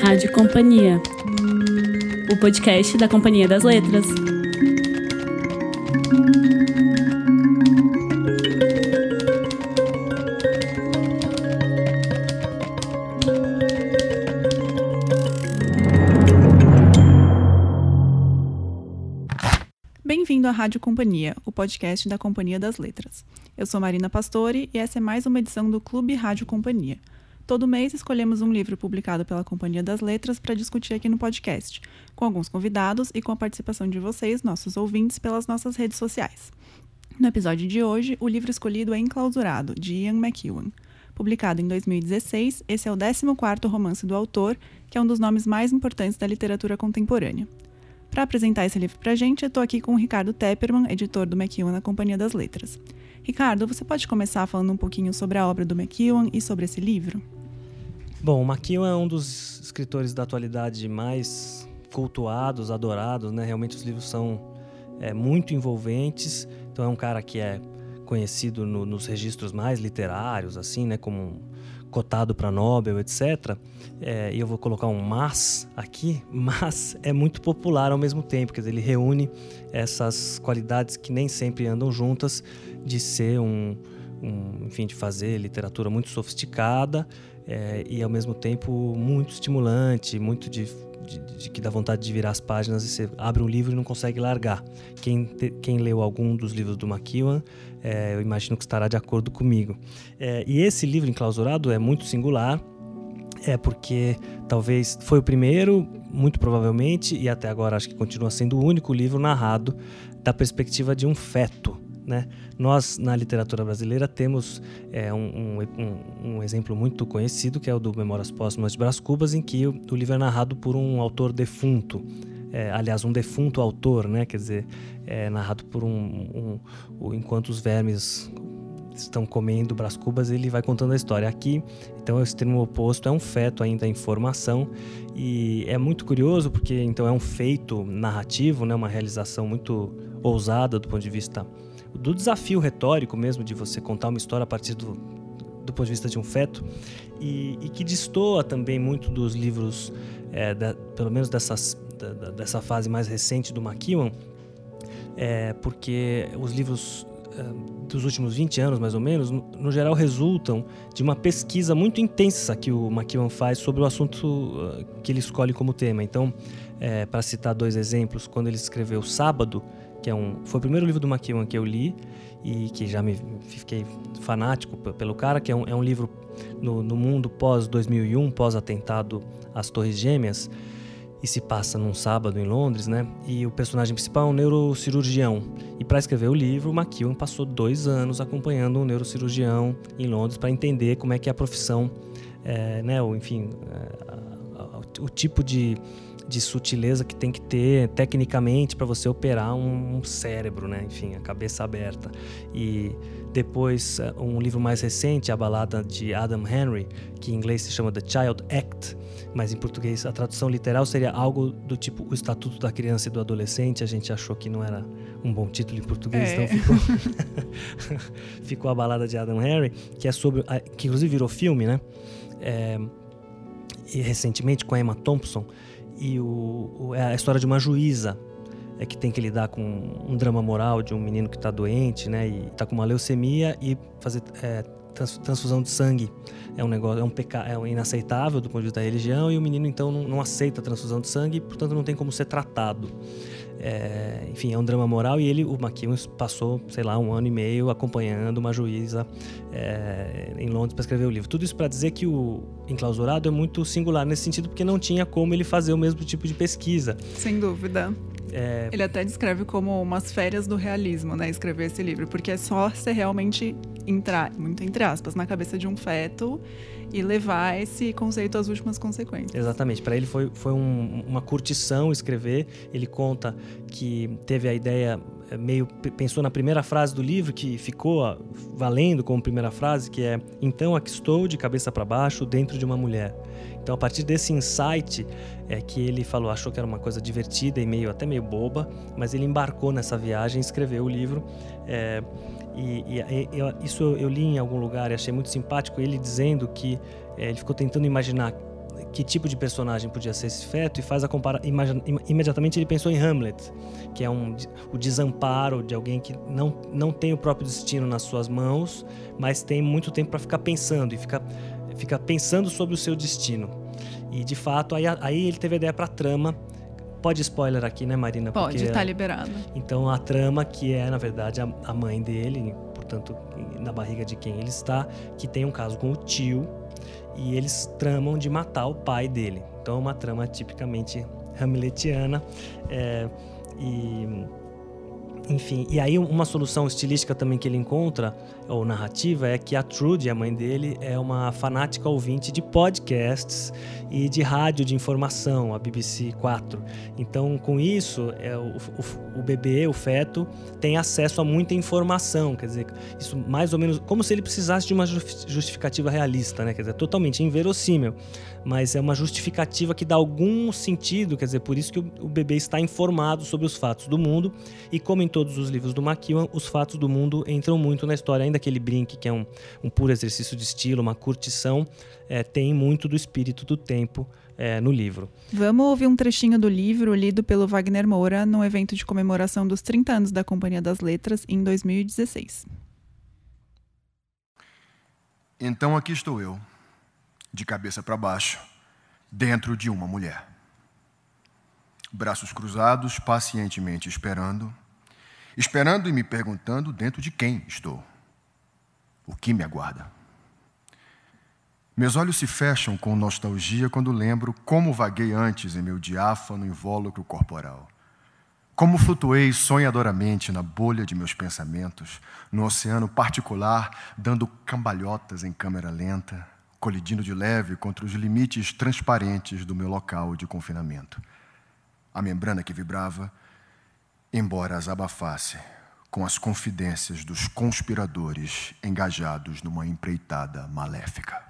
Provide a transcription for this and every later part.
Rádio Companhia, o podcast da Companhia das Letras. Bem-vindo à Rádio Companhia, o podcast da Companhia das Letras. Eu sou Marina Pastore e essa é mais uma edição do Clube Rádio Companhia. Todo mês escolhemos um livro publicado pela Companhia das Letras para discutir aqui no podcast, com alguns convidados e com a participação de vocês, nossos ouvintes, pelas nossas redes sociais. No episódio de hoje, o livro escolhido é Enclausurado, de Ian McEwan. Publicado em 2016, esse é o 14º romance do autor, que é um dos nomes mais importantes da literatura contemporânea. Para apresentar esse livro para a gente, eu estou aqui com o Ricardo Tepperman, editor do McEwan na Companhia das Letras. Ricardo, você pode começar falando um pouquinho sobre a obra do McEwan e sobre esse livro? Bom, o McEwan é um dos escritores da atualidade mais cultuados, adorados, né? Realmente os livros são é, muito envolventes. Então é um cara que é conhecido no, nos registros mais literários, assim, né? Como cotado para Nobel, etc. É, e eu vou colocar um mas aqui, mas é muito popular ao mesmo tempo, quer dizer, ele reúne essas qualidades que nem sempre andam juntas, de ser um, um enfim, de fazer literatura muito sofisticada é, e ao mesmo tempo muito estimulante, muito de, de, de, que dá vontade de virar as páginas e você abre um livro e não consegue largar. Quem, te, quem leu algum dos livros do McEwan, é, eu imagino que estará de acordo comigo. É, e esse livro enclausurado é muito singular, é porque talvez foi o primeiro, muito provavelmente, e até agora acho que continua sendo o único livro narrado da perspectiva de um feto né? Nós, na literatura brasileira, temos é, um, um, um, exemplo muito conhecido, que é o do Memórias Póstumas de Brás Cubas, em que o, o livro é narrado por um autor defunto. É, aliás, um defunto autor, né? quer dizer, é narrado por um, um, Enquanto os vermes estão comendo Brás Cubas, ele vai contando a história. Aqui, então, é o extremo oposto é um feto ainda em formação e é muito curioso porque então é um feito narrativo, né? uma realização muito ousada do ponto de vista do desafio retórico mesmo de você contar uma história a partir do, do ponto de vista de um feto e, e que destoa também muito dos livros, é, da, pelo menos dessas, da, dessa fase mais recente do McEwan, é, porque os livros é, dos últimos 20 anos, mais ou menos, no, no, geral resultam de uma pesquisa muito intensa que o McEwan faz sobre o assunto uh, que ele escolhe como tema. Então, é, para citar dois exemplos, quando ele escreveu Sábado, que é um, foi o primeiro livro do McEwan que eu li e que já me fiquei fanático pelo cara, que é um, é um livro no, no mundo pós 2001, pós atentado às Torres Gêmeas, e se passa num sábado em Londres, né? E o personagem principal é um neurocirurgião. E para escrever o livro, McEwan passou dois anos acompanhando um neurocirurgião em Londres para entender como é que é a profissão, é, né? Ou, enfim, é, o tipo de de sutileza que tem que ter tecnicamente para você operar um, um, cérebro, né? Enfim, a cabeça aberta. E depois, eh, um livro mais recente, A Balada de Adam Henry, que em inglês se chama The Child Act, mas em português a tradução literal seria algo do tipo O Estatuto da Criança e do Adolescente. A gente achou que não era um bom título em português, é. então ficou, ficou A Balada de Adam Henry, que é sobre. que inclusive virou filme, né? É, e recentemente com a Emma Thompson e o, o, é a história de uma juíza é que tem que lidar com um drama moral de um menino que está doente, né, e está com uma leucemia e fazer é, transfusão de sangue é um negócio, é um pecado, é um inaceitável do ponto de vista da religião e o menino então não, não aceita a transfusão de sangue, e, portanto não tem como ser tratado. É, enfim, é um drama moral e ele, o McEwan, passou, sei lá, um ano e meio acompanhando uma juíza é, em Londres para escrever o livro. Tudo isso para dizer que o Enclausurado é muito singular nesse sentido, porque não tinha como ele fazer o mesmo tipo de pesquisa. Sem dúvida. É... Ele até descreve como umas férias do realismo, né? Escrever esse livro, porque é só você realmente entrar, muito entre aspas, na cabeça de um feto e levar esse conceito às últimas consequências. Exatamente. Para ele foi, foi um, uma curtição escrever. Ele conta que teve a ideia eh, meio pensou na primeira frase do livro que ficou valendo como primeira frase, que é: "Então aqui estou de cabeça para baixo dentro de uma mulher". Então a partir desse insight é que ele falou, achou que era uma coisa divertida e meio até meio boba, mas ele embarcou nessa viagem, escreveu o livro. É, e, e, e, isso eu li em algum lugar e achei muito simpático ele dizendo que é, ele ficou tentando imaginar que tipo de personagem podia ser esse feto e faz a compara imediatamente ele pensou em Hamlet, que é um, o desamparo de alguém que não, não tem o próprio destino nas suas mãos, mas tem muito tempo para ficar pensando e fica, fica pensando sobre o seu destino. E de fato, aí, aí ele teve a ideia para a trama. Pode spoiler aqui, né, Marina? Pode, está liberado. Então a trama, que é na verdade a, a mãe dele, portanto, na barriga de quem ele está, que tem um caso com o tio, e eles tramam de matar o pai dele. Então é uma trama tipicamente hamletiana. É, e enfim, e aí uma solução estilística também que ele encontra, ou narrativa, é que a Trudy, a mãe dele, é uma fanática ouvinte de podcasts e de rádio de informação, a BBC 4. Então, com isso, é, o, o, o bebê, o feto, tem acesso a muita informação, quer dizer, isso mais ou menos como se ele precisasse de uma justificativa realista, né? Quer dizer, totalmente inverossímil, mas é uma justificativa que dá algum sentido, quer dizer, por isso que o, o bebê está informado sobre os fatos do mundo e como em todos os livros do McEwan, os fatos do mundo entram muito na história. Ainda que ele brinque que é um, um puro exercício de estilo, uma curtição, é, tem muito do espírito do tempo é, no livro. Vamos ouvir um trechinho do livro lido pelo Wagner Moura no evento de comemoração dos 30 anos da Companhia das Letras em 2016. Então aqui estou eu, de cabeça para baixo, dentro de uma mulher. Braços cruzados, pacientemente esperando esperando e me perguntando dentro de quem estou, o que me aguarda. Meus olhos se fecham com nostalgia quando lembro como vaguei antes em meu diáfano invólucro corporal. Como flutuei sonhadoramente na bolha de meus pensamentos, no oceano particular, dando cambalhotas em câmera lenta, colidindo de leve contra os limites transparentes do meu local de confinamento. A membrana que vibrava embora as abafasse com as confidências dos conspiradores engajados numa empreitada maléfica.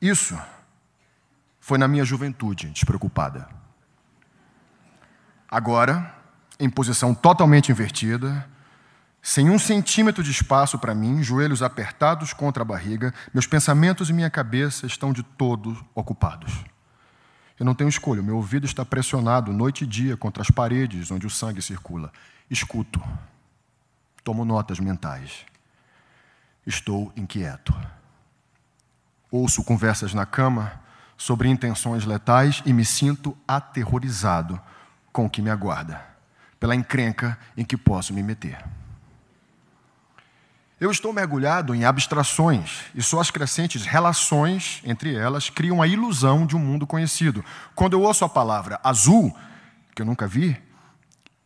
Isso foi na minha juventude, despreocupada. Agora, em posição totalmente invertida, sem um centímetro de espaço para mim, joelhos apertados contra a barriga, meus pensamentos e minha cabeça estão de todo ocupados. Eu não tenho escolha, meu ouvido está pressionado noite e dia contra as paredes onde o sangue circula. Escuto. Tomo notas mentais. Estou inquieto. Ouço conversas na cama sobre intenções letais e me sinto aterrorizado com o que me aguarda, pela encrenca em que posso me meter. Eu estou mergulhado em abstrações e suas crescentes relações entre elas criam a ilusão de um mundo conhecido. Quando eu ouço a palavra azul, que eu nunca vi,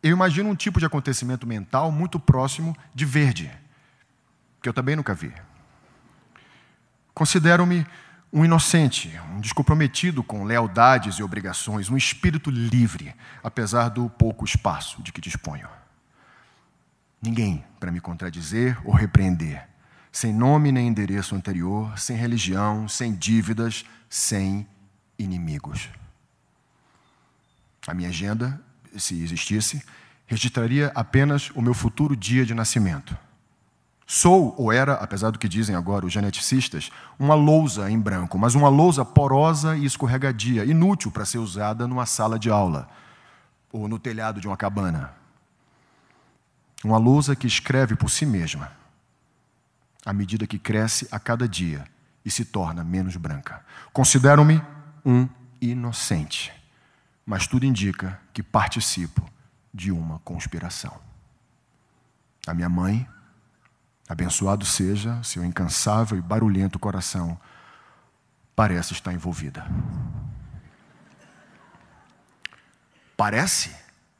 eu imagino um tipo de acontecimento mental muito próximo de verde, que eu também nunca vi. Considero-me um inocente, um descomprometido com lealdades e obrigações, um espírito livre, apesar do pouco espaço de que disponho. Ninguém para me contradizer ou repreender. Sem nome nem endereço anterior, sem religião, sem dívidas, sem inimigos. A minha agenda, se existisse, registraria apenas o meu futuro dia de nascimento. Sou, ou era, apesar do que dizem agora os geneticistas, uma lousa em branco, mas uma lousa porosa e escorregadia, inútil para ser usada numa sala de aula ou no telhado de uma cabana. Uma lousa que escreve por si mesma, à medida que cresce a cada dia e se torna menos branca. Considero-me um inocente, mas tudo indica que participo de uma conspiração. A minha mãe, abençoado seja seu incansável e barulhento coração, parece estar envolvida. Parece,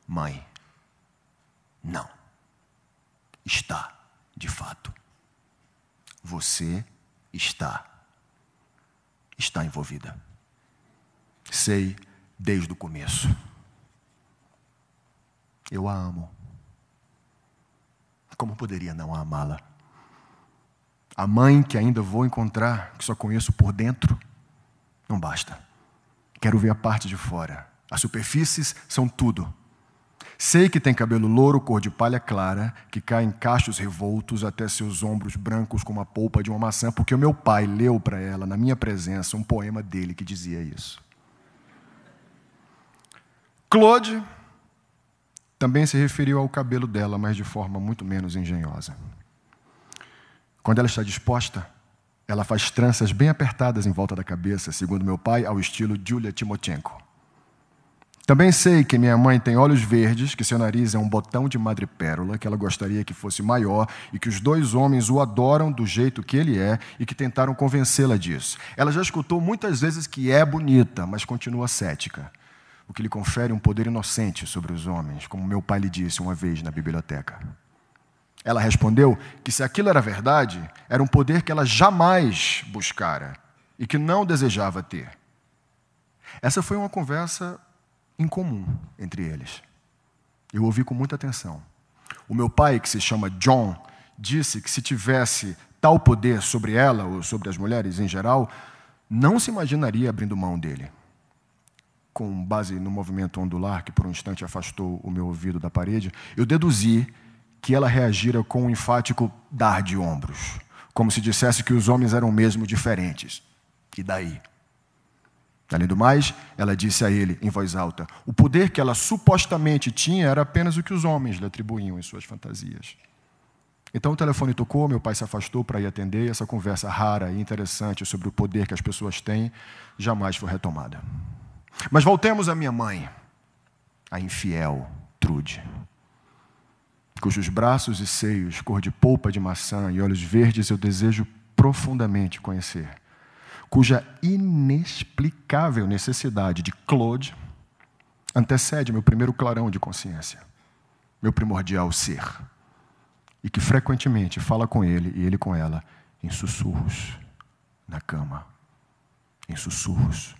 mãe? Não está, de fato. Você está. Está envolvida. Sei desde o começo. Eu a amo. Como poderia não amá-la? A mãe que ainda vou encontrar, que só conheço por dentro, não basta. Quero ver a parte de fora. As superfícies são tudo. Sei que tem cabelo louro, cor de palha clara, que cai em cachos revoltos até seus ombros brancos como a polpa de uma maçã, porque o meu pai leu para ela, na minha presença, um poema dele que dizia isso. Claude também se referiu ao cabelo dela, mas de forma muito menos engenhosa. Quando ela está disposta, ela faz tranças bem apertadas em volta da cabeça, segundo meu pai, ao estilo Julia Timochenko. Também sei que minha mãe tem olhos verdes, que seu nariz é um botão de madrepérola, que ela gostaria que fosse maior e que os dois homens o adoram do jeito que ele é e que tentaram convencê-la disso. Ela já escutou muitas vezes que é bonita, mas continua cética, o que lhe confere um poder inocente sobre os homens, como meu pai lhe disse uma vez na biblioteca. Ela respondeu que se aquilo era verdade, era um poder que ela jamais buscara e que não desejava ter. Essa foi uma conversa em comum entre eles. Eu ouvi com muita atenção. O meu pai, que se chama John, disse que se tivesse tal poder sobre ela ou sobre as mulheres em geral, não se imaginaria abrindo mão dele. Com base no movimento ondular que por um instante afastou o meu ouvido da parede, eu deduzi que ela reagira com um enfático dar de ombros, como se dissesse que os homens eram mesmo diferentes. E daí? Além do mais, ela disse a ele, em voz alta, o poder que ela supostamente tinha era apenas o que os homens lhe atribuíam em suas fantasias. Então o telefone tocou, meu pai se afastou para ir atender, e essa conversa rara e interessante sobre o poder que as pessoas têm jamais foi retomada. Mas voltemos à minha mãe, a infiel Trude, cujos braços e seios, cor de polpa de maçã e olhos verdes eu desejo profundamente conhecer cuja inexplicável necessidade de Claude antecede meu primeiro clarão de consciência, meu primordial ser, e que frequentemente fala com ele e ele com ela em sussurros na cama, em sussurros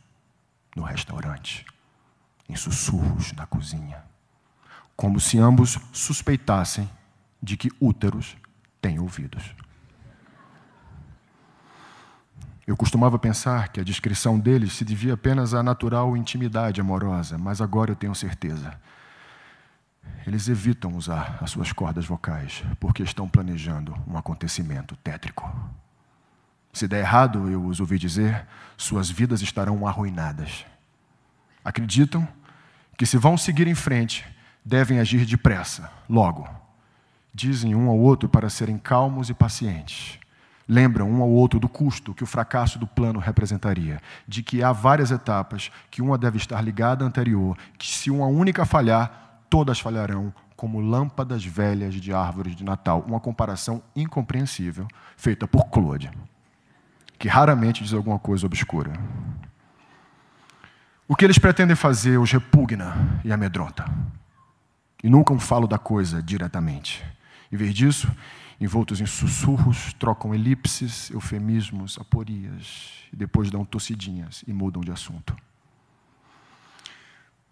no restaurante, em sussurros na cozinha, como se ambos suspeitassem de que úteros têm ouvidos. Eu costumava pensar que a descrição deles se devia apenas à natural intimidade amorosa, mas agora eu tenho certeza. Eles evitam usar as suas cordas vocais porque estão planejando um acontecimento tétrico. Se der errado, eu os ouvi dizer, suas vidas estarão arruinadas. Acreditam que, se vão seguir em frente, devem agir depressa, logo. Dizem um ao outro para serem calmos e pacientes lembram um ao outro do custo que o fracasso do plano representaria, de que há várias etapas, que uma deve estar ligada à anterior, que se uma única falhar, todas falharão, como lâmpadas velhas de árvores de Natal. Uma comparação incompreensível feita por Claude, que raramente diz alguma coisa obscura. O que eles pretendem fazer os repugna e amedronta. E nunca falo da coisa diretamente. Em vez disso, envoltos em sussurros, trocam elipses, eufemismos, aporias, e depois dão tossidinhas e mudam de assunto.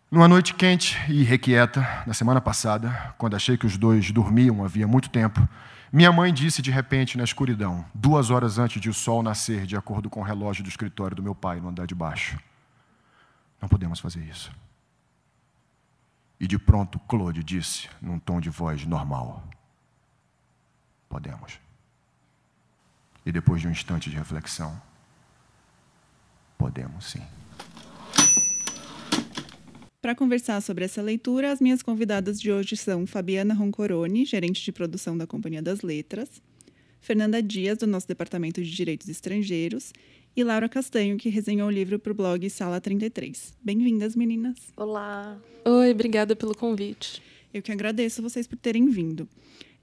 Numa noite quente e requieta, na semana passada, quando achei que os dois dormiam havia muito tempo, minha mãe disse de repente na escuridão, duas horas antes de o sol nascer, de acordo com o relógio do escritório do meu pai no andar de baixo: Não podemos fazer isso. E de pronto, Claude disse, num tom de voz normal: Podemos. E depois de um instante de reflexão, podemos sim. Para conversar sobre essa leitura, as minhas convidadas de hoje são Fabiana Roncoroni, gerente de produção da Companhia das Letras, Fernanda Dias, do nosso Departamento de Direitos Estrangeiros, e Laura Castanho, que resenhou o livro para o blog Sala 33. Bem-vindas, meninas. Olá. Oi, obrigada pelo convite. Eu que agradeço vocês por terem vindo.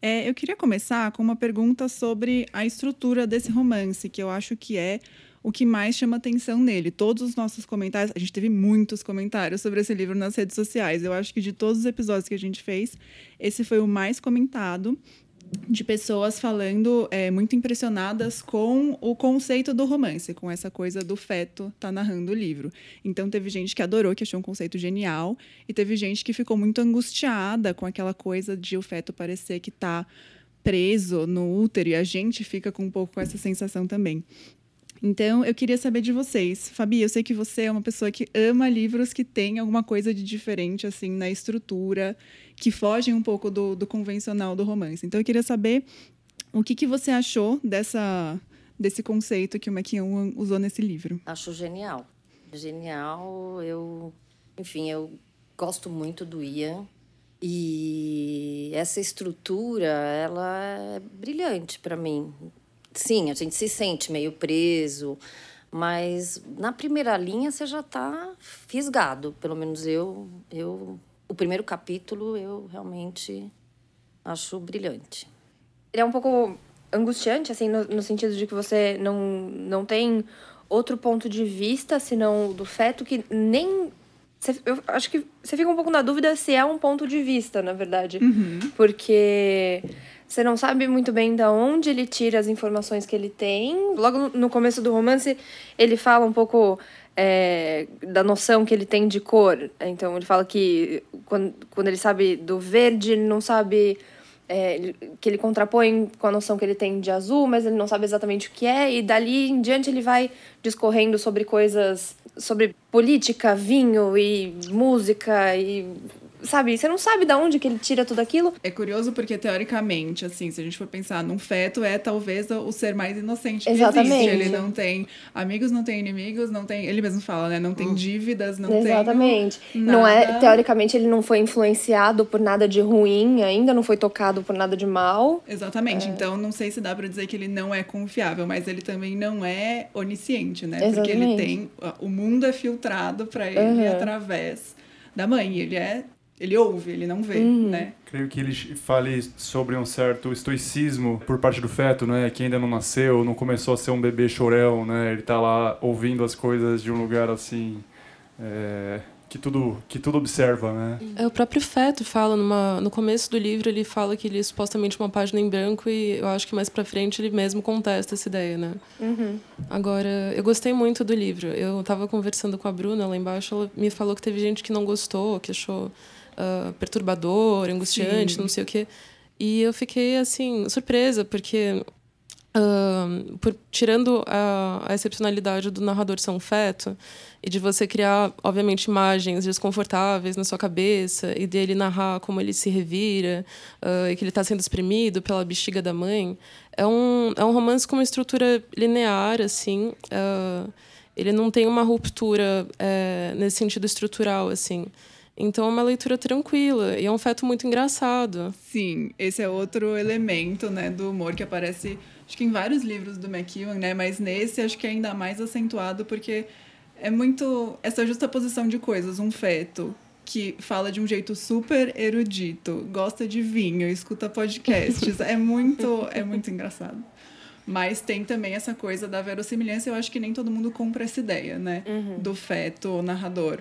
É, eu queria começar com uma pergunta sobre a estrutura desse romance, que eu acho que é o que mais chama atenção nele. Todos os nossos comentários, a gente teve muitos comentários sobre esse livro nas redes sociais. Eu acho que de todos os episódios que a gente fez, esse foi o mais comentado de pessoas falando é, muito impressionadas com o conceito do romance, com essa coisa do feto tá narrando o livro. Então teve gente que adorou, que achou um conceito genial, e teve gente que ficou muito angustiada com aquela coisa de o feto parecer que tá preso no útero e a gente fica com um pouco com essa sensação também. Então, eu queria saber de vocês. Fabi, eu sei que você é uma pessoa que ama livros que tem alguma coisa de diferente, assim, na estrutura, que fogem um pouco do, do convencional do romance. Então, eu queria saber o que, que você achou dessa, desse conceito que o McKeown usou nesse livro. Acho genial. Genial. Eu, enfim, eu gosto muito do Ian. E essa estrutura, ela é brilhante para mim sim, a gente se sente meio preso, mas na primeira linha você já está fisgado. Pelo menos eu, eu, o primeiro capítulo eu realmente acho brilhante. Ele é um pouco angustiante, assim, no, no sentido de que você não, não tem outro ponto de vista senão do feto que nem eu acho que você fica um pouco na dúvida se é um ponto de vista, na verdade. Uhum. Porque você não sabe muito bem de onde ele tira as informações que ele tem. Logo no começo do romance, ele fala um pouco é, da noção que ele tem de cor. Então, ele fala que quando, quando ele sabe do verde, ele não sabe. É, que ele contrapõe com a noção que ele tem de azul, mas ele não sabe exatamente o que é, e dali em diante ele vai discorrendo sobre coisas, sobre política, vinho e música e sabe, você não sabe de onde que ele tira tudo aquilo. É curioso porque, teoricamente, assim, se a gente for pensar num feto, é talvez o ser mais inocente que Exatamente. existe. Ele não tem amigos, não tem inimigos, não tem. Ele mesmo fala, né? Não tem hum. dívidas, não Exatamente. tem. Exatamente. Não é, teoricamente, ele não foi influenciado por nada de ruim, ainda não foi tocado por nada de mal. Exatamente. É. Então, não sei se dá pra dizer que ele não é confiável, mas ele também não é onisciente, né? Exatamente. Porque ele tem. O mundo é filtrado para ele uhum. através da mãe. Ele é ele ouve, ele não vê, uhum. né? Creio que ele fale sobre um certo estoicismo por parte do feto, né? Que ainda não nasceu, não começou a ser um bebê chorão, né? Ele tá lá ouvindo as coisas de um lugar assim... É, que tudo que tudo observa, né? É, o próprio Feto fala numa, no começo do livro ele fala que ele é supostamente uma página em branco e eu acho que mais para frente ele mesmo contesta essa ideia, né? Uhum. Agora eu gostei muito do livro. Eu estava conversando com a Bruna lá embaixo, ela me falou que teve gente que não gostou, que achou uh, perturbador, angustiante, Sim. não sei o quê. E eu fiquei, assim, surpresa, porque Uh, por, tirando a, a, excepcionalidade do narrador ser um feto e de você criar, obviamente, imagens desconfortáveis na sua cabeça e dele narrar como ele se revira uh, e que ele está sendo exprimido pela bexiga da mãe, é um, é um romance com uma estrutura linear, assim. Uh, ele não tem uma ruptura é, nesse sentido estrutural, assim. Então é uma leitura tranquila e é um feto muito engraçado. Sim, esse é outro elemento, né, do humor que aparece, acho que em vários livros do McEwan, né, mas nesse acho que é ainda mais acentuado porque é muito essa justaposição de coisas, um feto que fala de um jeito super erudito, gosta de vinho, escuta podcasts, é muito é muito engraçado. Mas tem também essa coisa da verossimilhança, eu acho que nem todo mundo compra essa ideia, né, uhum. do feto narrador.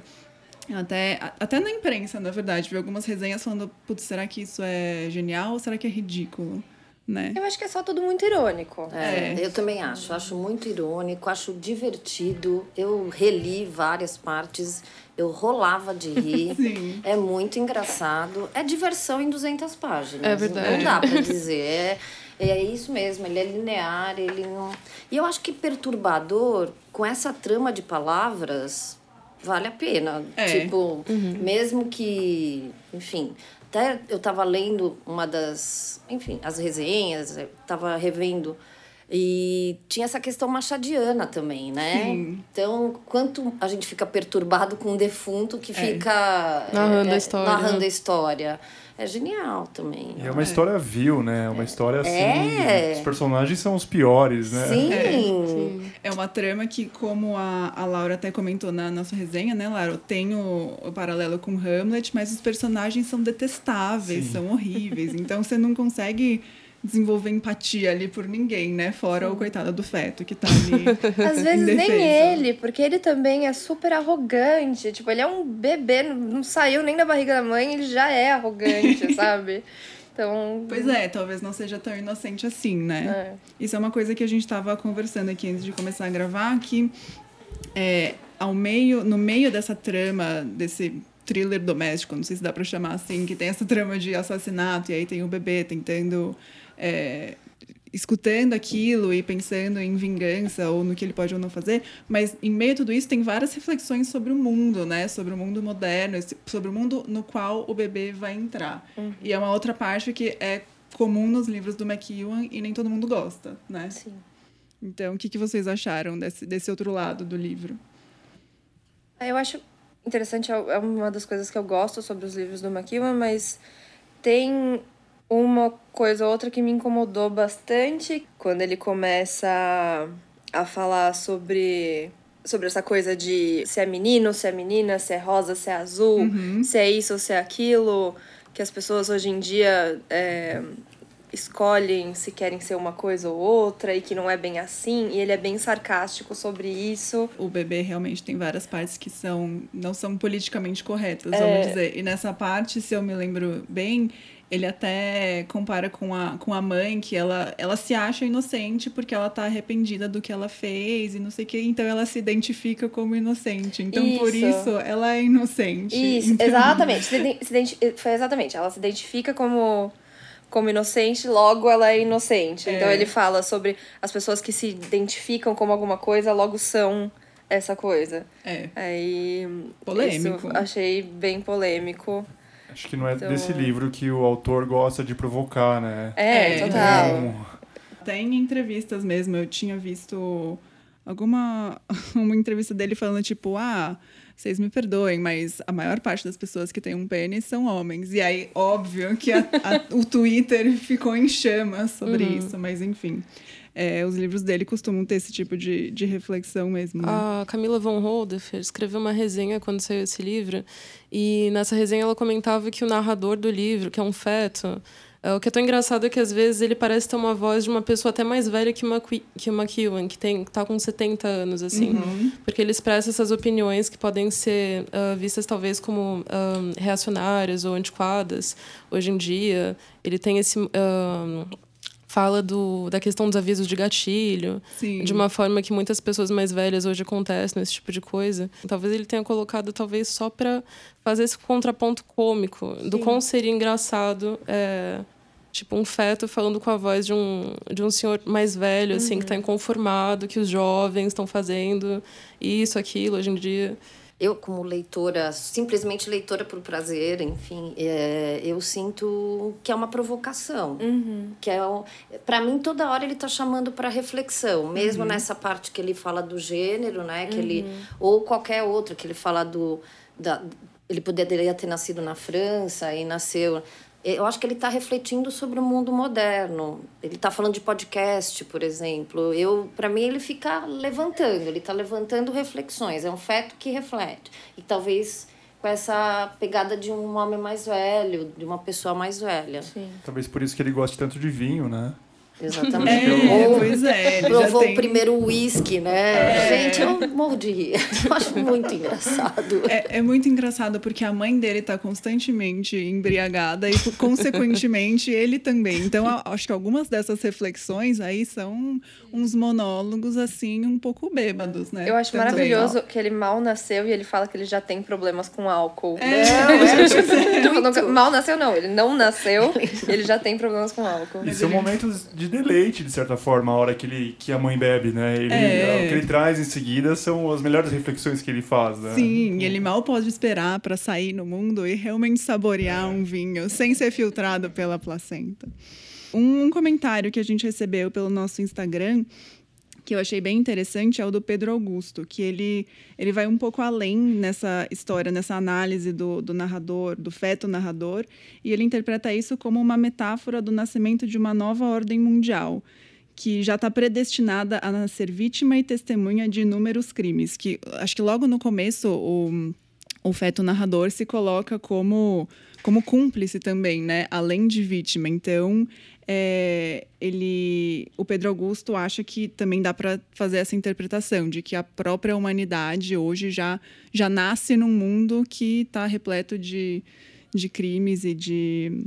Até, até na imprensa, na verdade, vi algumas resenhas falando, putz, será que isso é genial ou será que é ridículo? Né? Eu acho que é só tudo muito irônico. É, é, eu também acho. Acho muito irônico, acho divertido. Eu reli várias partes, eu rolava de rir. Sim. É muito engraçado. É diversão em 200 páginas. É verdade. Não dá pra dizer. É, é isso mesmo, ele é linear, ele não... E eu acho que perturbador, com essa trama de palavras, vale a pena. É. Tipo, uhum. mesmo que, enfim, até eu estava lendo uma das, enfim, as resenhas, estava revendo e tinha essa questão machadiana também, né? Sim. Então, quanto a gente fica perturbado com um defunto que é. fica narrando é, a história. Narrando a história é genial também. É uma história vil, né? É uma história assim. É. Os personagens são os piores, né? Sim. É, sim. é uma trama que, como a, a Laura até comentou na nossa resenha, né, Laura? Tem o, o paralelo com Hamlet, mas os personagens são detestáveis, sim. são horríveis. Então você não consegue desenvolver empatia ali por ninguém, né? Fora o coitado do feto que tá ali. Às vezes nem ele, porque ele também é super arrogante. Tipo, ele é um bebê, não saiu nem da barriga da mãe, ele já é arrogante, sabe? Então. Pois é, talvez não seja tão inocente assim, né? É. Isso é uma coisa que a gente tava conversando aqui antes de começar a gravar, que é, ao meio, no meio dessa trama, desse thriller doméstico, não sei se dá para chamar assim, que tem essa trama de assassinato e aí tem o bebê tentando é, escutando aquilo e pensando em vingança ou no que ele pode ou não fazer, mas em meio a tudo isso tem várias reflexões sobre o mundo, né? Sobre o mundo moderno, sobre o mundo no qual o bebê vai entrar. Uhum. E é uma outra parte que é comum nos livros do McEwan e nem todo mundo gosta, né? Sim. Então, o que, que vocês acharam desse, desse outro lado do livro? É, eu acho interessante, é, é uma das coisas que eu gosto sobre os livros do McEwan, mas tem uma coisa ou outra que me incomodou bastante quando ele começa a falar sobre sobre essa coisa de se é menino, se é menina, se é rosa, se é azul, uhum. se é isso ou se é aquilo, que as pessoas hoje em dia é, escolhem se querem ser uma coisa ou outra e que não é bem assim, e ele é bem sarcástico sobre isso. O bebê realmente tem várias partes que são não são politicamente corretas, é... vamos dizer. E nessa parte, se eu me lembro bem, ele até compara com a, com a mãe, que ela, ela se acha inocente porque ela tá arrependida do que ela fez e não sei o que, então ela se identifica como inocente. Então, isso. por isso, ela é inocente. Isso, então... exatamente. Se, se, foi exatamente. Ela se identifica como como inocente, logo ela é inocente. É. Então ele fala sobre as pessoas que se identificam como alguma coisa, logo são essa coisa. É. Aí. Polêmico. achei bem polêmico. Acho que não é então... desse livro que o autor gosta de provocar, né? É, é total. Tem entrevistas mesmo, eu tinha visto alguma uma entrevista dele falando tipo, ah, vocês me perdoem, mas a maior parte das pessoas que têm um pênis são homens. E aí, óbvio que a, a, o Twitter ficou em chamas sobre uhum. isso, mas enfim. É, os livros dele costumam ter esse tipo de, de reflexão mesmo. Né? A Camila von Holdefer escreveu uma resenha quando saiu esse livro, e nessa resenha ela comentava que o narrador do livro, que é um feto, o que é tão engraçado é que às vezes ele parece ter uma voz de uma pessoa até mais velha que uma que o McEwan, que tem tá com 70 anos assim, uhum. porque ele expressa essas opiniões que podem ser uh, vistas talvez como uh, reacionárias ou antiquadas hoje em dia. Ele tem esse uh, fala do, da questão dos avisos de gatilho, Sim. de uma forma que muitas pessoas mais velhas hoje acontecem esse tipo de coisa. Talvez ele tenha colocado talvez só para fazer esse contraponto cômico do Sim. quão seria engraçado é, Tipo, um feto falando com a voz de um, de um senhor mais velho, uhum. assim, que está uhum. inconformado, que os jovens estão fazendo isso, aquilo, hoje em dia. Eu, como leitora, simplesmente leitora por prazer, enfim, é, eu sinto que é uma provocação. Uhum. Que é, para mim, toda hora ele está chamando para reflexão, mesmo uhum. nessa parte que ele fala do gênero, né? Que ele, uhum. ou qualquer outra, que ele fala do. Da, ele poderia ter nascido na França e nasceu eu acho que ele está refletindo sobre o mundo moderno. Ele está falando de podcast, por exemplo. Eu, para mim, ele fica levantando. Ele está levantando reflexões. É um feto que reflete. E talvez com essa pegada de um homem mais velho, de uma pessoa mais velha. Sim. Talvez por isso que ele goste tanto de vinho, né? Exatamente. É, Ou pois é, provou tem... o primeiro uísque, né? É. Gente, eu morro de rir. Eu acho muito engraçado. É, é, muito engraçado porque a mãe dele tá constantemente embriagada e, consequentemente, ele também. Então, acho que algumas dessas reflexões aí são uns monólogos, assim, um pouco bêbados, né? Eu acho também. maravilhoso que ele mal nasceu e ele fala que ele já tem problemas com álcool. É, não, é, mal nasceu, não. Ele não nasceu, ele já tem problemas com álcool. E são momentos de de deleite, de certa forma, a hora que, ele, que a mãe bebe, né? Ele, é. O que ele traz em seguida são as melhores reflexões que ele faz, né? Sim, ele mal pode esperar para sair no mundo e realmente saborear é. um vinho sem ser filtrado pela placenta. Um comentário que a gente recebeu pelo nosso Instagram que eu achei bem interessante é o do Pedro Augusto, que ele, ele vai um pouco além nessa história, nessa análise do, do narrador, do feto narrador, e ele interpreta isso como uma metáfora do nascimento de uma nova ordem mundial que já está predestinada a ser vítima e testemunha de inúmeros crimes. Que acho que logo no começo o, o feto narrador se coloca como como cúmplice também, né? Além de vítima. Então é, ele, o Pedro Augusto acha que também dá para fazer essa interpretação de que a própria humanidade hoje já, já nasce num mundo que está repleto de, de crimes e de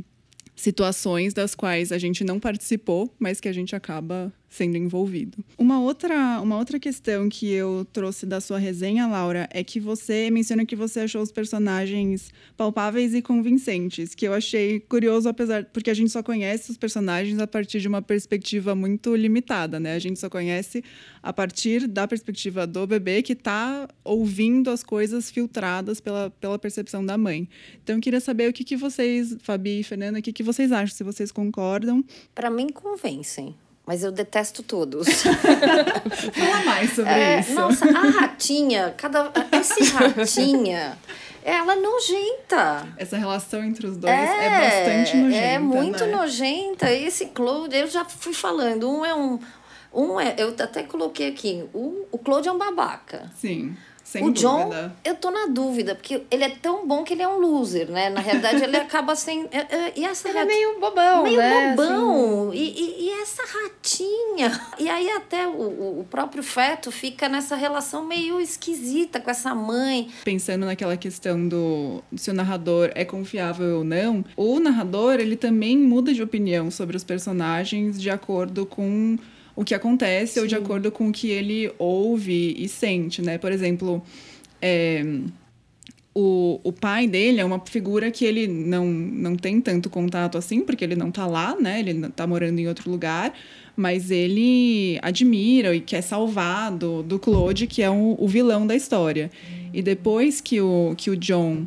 situações das quais a gente não participou, mas que a gente acaba sendo envolvido. Uma outra, uma outra questão que eu trouxe da sua resenha, Laura, é que você menciona que você achou os personagens palpáveis e convincentes, que eu achei curioso, apesar porque a gente só conhece os personagens a partir de uma perspectiva muito limitada, né? A gente só conhece a partir da perspectiva do bebê que está ouvindo as coisas filtradas pela, pela percepção da mãe. Então, eu queria saber o que, que vocês, Fabi e Fernanda, o que, que vocês acham, se vocês concordam. Para mim, convencem mas eu detesto todos. Fala mais sobre é, isso. Nossa, a ratinha, cada esse ratinha, ela é nojenta. Essa relação entre os dois é, é bastante nojenta. É muito né? nojenta. E esse Claude, eu já fui falando, um é um um é, eu até coloquei aqui, o, o Claude é um babaca. Sim. Sem o dúvida. John, eu tô na dúvida, porque ele é tão bom que ele é um loser, né? Na realidade, ele acaba sem. É, é, e essa ele é meio bobão, meio né? bobão. Assim... E, e, e, essa ratinha. E aí, até o, o próprio feto fica nessa relação meio esquisita com essa mãe. Pensando naquela questão do se o narrador é confiável ou não, o narrador, ele também muda de opinião sobre os personagens de acordo com o que acontece Sim. ou de acordo com o que ele ouve e sente, né? Por exemplo, é, o, o pai dele é uma figura que ele não, não tem tanto contato assim, porque ele não tá lá, né? Ele tá morando em outro lugar, mas ele admira e quer salvar do, do Claude, que é o, o vilão da história. E depois que o, que o John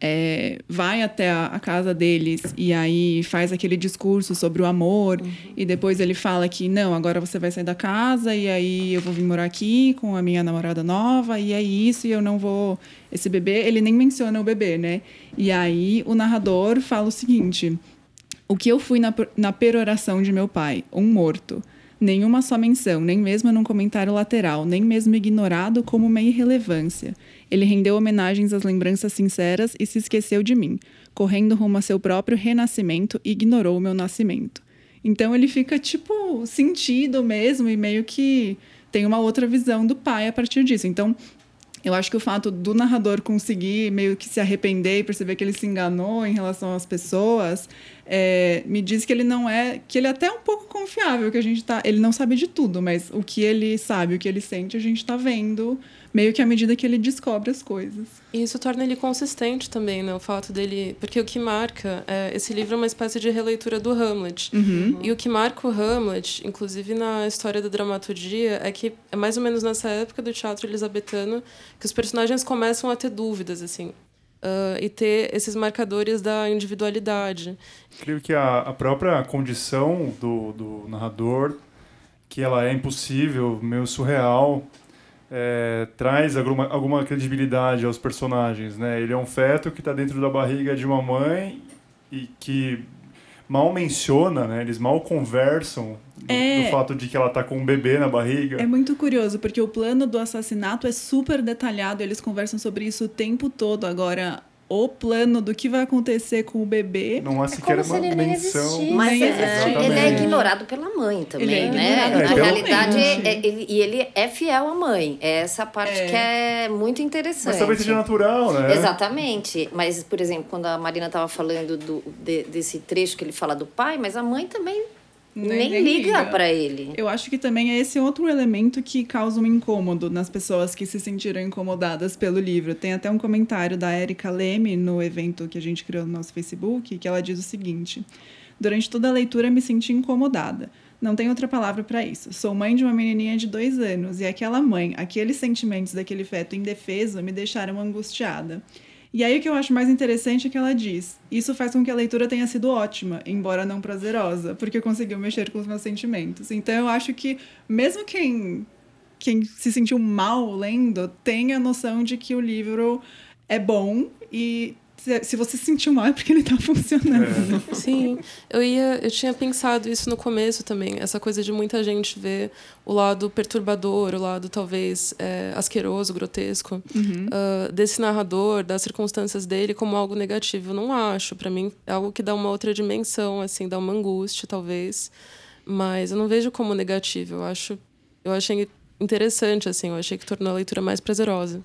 é, vai até a, a, casa deles e aí faz aquele discurso sobre o amor uhum. e depois ele fala que não, agora você vai sair da casa e aí eu vou vir morar aqui com a minha namorada nova e é isso e eu não vou esse bebê, ele nem menciona o bebê, né? E aí o narrador fala o seguinte: o que eu fui na, na peroração de meu pai, um morto. Nenhuma só menção, nem mesmo num comentário lateral, nem mesmo ignorado como uma irrelevância. Ele rendeu homenagens às lembranças sinceras e se esqueceu de mim, correndo rumo a seu próprio renascimento e ignorou o meu nascimento. Então ele fica, tipo, sentido mesmo e meio que tem uma outra visão do pai a partir disso. Então, eu acho que o fato do narrador conseguir meio que se arrepender e perceber que ele se enganou em relação às pessoas é, me diz que ele não é que ele é até um pouco confiável que a gente tá ele não sabe de tudo mas o que ele sabe o que ele sente a gente está vendo meio que à medida que ele descobre as coisas. E isso torna ele consistente também, né? O fato dele. Porque o que marca. É, esse livro é uma espécie de releitura do Hamlet. Uhum. E o que marca o Hamlet, inclusive na história da dramaturgia, é que é mais ou menos nessa época do teatro elisabetano que os personagens começam a ter dúvidas, assim. Uh, e ter esses marcadores da individualidade. Creio que a, a própria condição do, do narrador, que ela é impossível, meio surreal, é, traz alguma, alguma credibilidade aos personagens, né? Ele é um feto que está dentro da barriga de uma mãe e que mal menciona, né? Eles mal conversam do, é... do, fato de que ela está com um bebê na barriga. É muito curioso, porque o plano do assassinato é super detalhado, eles conversam sobre isso o tempo todo. Agora, o plano do que vai acontecer com o bebê. Não há sequer é uma menção. Mas é, ele é ignorado pela mãe também, é né? Na realidade, é, ele, e ele é fiel à mãe. É essa parte é. que é muito interessante. Mas talvez seja natural, né? Exatamente. Mas, por exemplo, quando a Marina estava falando do, de, desse trecho que ele fala do pai, mas a mãe também nem, nem liga, liga. para ele. Eu acho que também é esse outro elemento que causa um incômodo nas pessoas que se sentiram incomodadas pelo livro. Tem até um comentário da Erika Leme no evento que a gente criou no nosso Facebook, que ela diz o seguinte: Durante toda a leitura me senti incomodada. Não tem outra palavra para isso. Sou mãe de uma menininha de dois anos e aquela mãe, aqueles sentimentos daquele feto indefeso me deixaram angustiada. E aí o que eu acho mais interessante é que ela diz: Isso faz com que a leitura tenha sido ótima, embora não prazerosa, porque conseguiu mexer com os meus sentimentos. Então eu acho que mesmo quem quem se sentiu mal lendo tem a noção de que o livro é bom e se você se sentiu mal é porque ele está funcionando. É. Sim, eu ia, eu tinha pensado isso no começo também, essa coisa de muita gente ver o lado perturbador, o lado talvez é, asqueroso, grotesco uhum. uh, desse narrador, das circunstâncias dele como algo negativo. Eu não acho, para mim é algo que dá uma outra dimensão, assim, dá uma angústia talvez, mas eu não vejo como negativo. Eu acho, eu achei interessante assim, eu achei que tornou a leitura mais prazerosa.